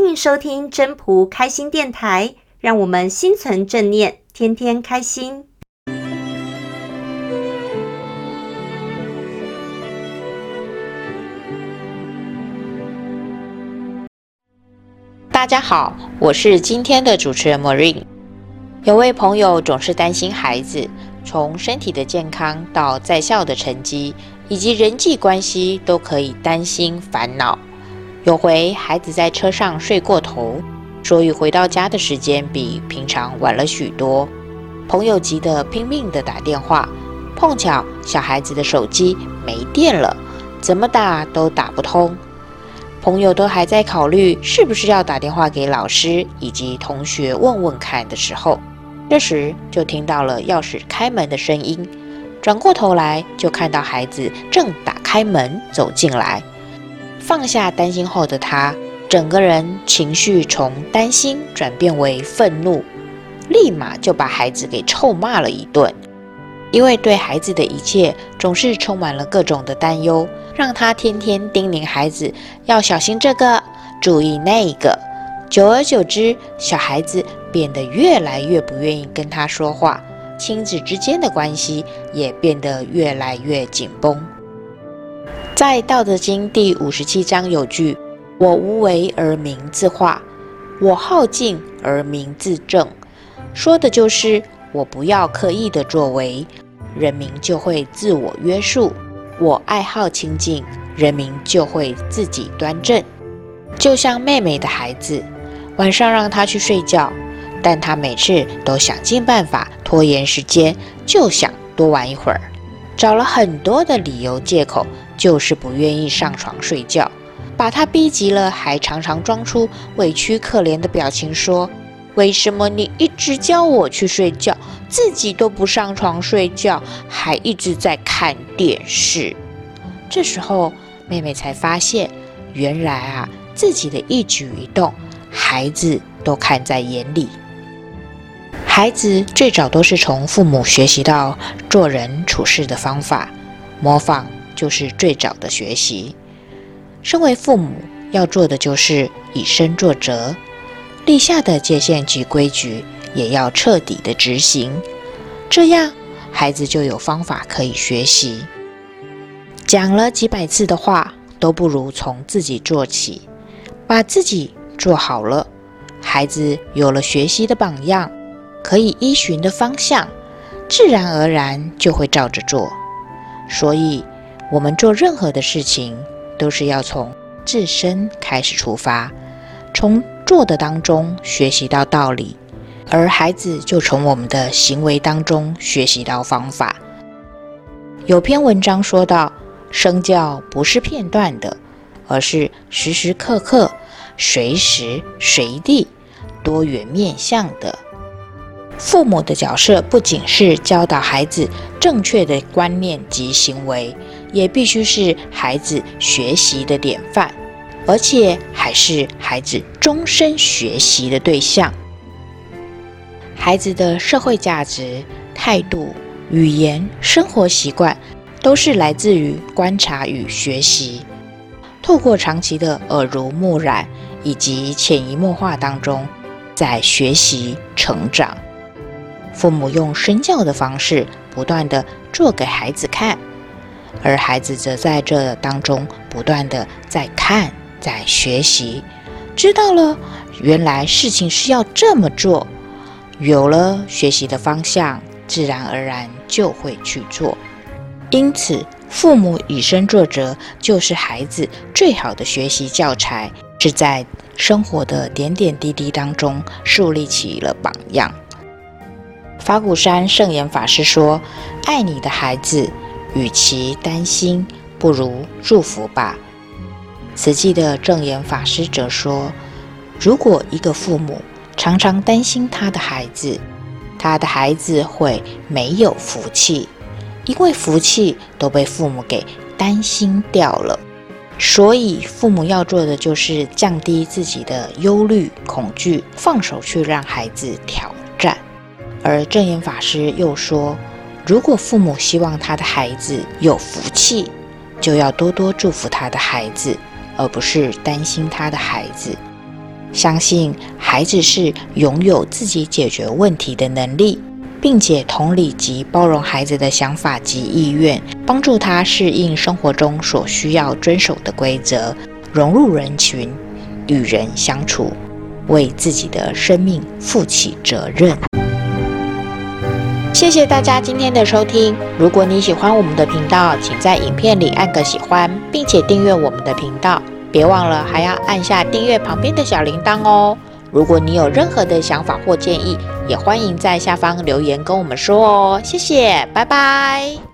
欢迎收听真仆开心电台，让我们心存正念，天天开心。大家好，我是今天的主持人 Marine。有位朋友总是担心孩子，从身体的健康到在校的成绩，以及人际关系，都可以担心烦恼。有回孩子在车上睡过头，所以回到家的时间比平常晚了许多。朋友急得拼命地打电话，碰巧小孩子的手机没电了，怎么打都打不通。朋友都还在考虑是不是要打电话给老师以及同学问问看的时候，这时就听到了钥匙开门的声音，转过头来就看到孩子正打开门走进来。放下担心后的他，整个人情绪从担心转变为愤怒，立马就把孩子给臭骂了一顿。因为对孩子的一切总是充满了各种的担忧，让他天天叮咛孩子要小心这个，注意那个。久而久之，小孩子变得越来越不愿意跟他说话，亲子之间的关系也变得越来越紧绷。在《道德经》第五十七章有句：“我无为而民自化，我好静而民自正。”说的就是我不要刻意的作为，人民就会自我约束；我爱好清静，人民就会自己端正。就像妹妹的孩子，晚上让她去睡觉，但她每次都想尽办法拖延时间，就想多玩一会儿，找了很多的理由借口。就是不愿意上床睡觉，把他逼急了，还常常装出委屈可怜的表情，说：“为什么你一直叫我去睡觉，自己都不上床睡觉，还一直在看电视？”这时候，妹妹才发现，原来啊，自己的一举一动，孩子都看在眼里。孩子最早都是从父母学习到做人处事的方法，模仿。就是最早的学习。身为父母要做的就是以身作则，立下的界限及规矩也要彻底的执行，这样孩子就有方法可以学习。讲了几百次的话，都不如从自己做起，把自己做好了，孩子有了学习的榜样，可以依循的方向，自然而然就会照着做。所以。我们做任何的事情，都是要从自身开始出发，从做的当中学习到道理，而孩子就从我们的行为当中学习到方法。有篇文章说到，身教不是片段的，而是时时刻刻、随时随地、多元面向的。父母的角色不仅是教导孩子正确的观念及行为，也必须是孩子学习的典范，而且还是孩子终身学习的对象。孩子的社会价值、态度、语言、生活习惯，都是来自于观察与学习。透过长期的耳濡目染以及潜移默化当中，在学习成长。父母用身教的方式，不断地做给孩子看，而孩子则在这当中不断地在看，在学习，知道了原来事情是要这么做，有了学习的方向，自然而然就会去做。因此，父母以身作则，就是孩子最好的学习教材，是在生活的点点滴滴当中树立起了榜样。法鼓山圣严法师说：“爱你的孩子，与其担心，不如祝福吧。”慈济的证严法师则说：“如果一个父母常常担心他的孩子，他的孩子会没有福气，因为福气都被父母给担心掉了。所以，父母要做的就是降低自己的忧虑、恐惧，放手去让孩子挑战。”而证严法师又说，如果父母希望他的孩子有福气，就要多多祝福他的孩子，而不是担心他的孩子。相信孩子是拥有自己解决问题的能力，并且同理及包容孩子的想法及意愿，帮助他适应生活中所需要遵守的规则，融入人群，与人相处，为自己的生命负起责任。谢谢大家今天的收听。如果你喜欢我们的频道，请在影片里按个喜欢，并且订阅我们的频道。别忘了还要按下订阅旁边的小铃铛哦。如果你有任何的想法或建议，也欢迎在下方留言跟我们说哦。谢谢，拜拜。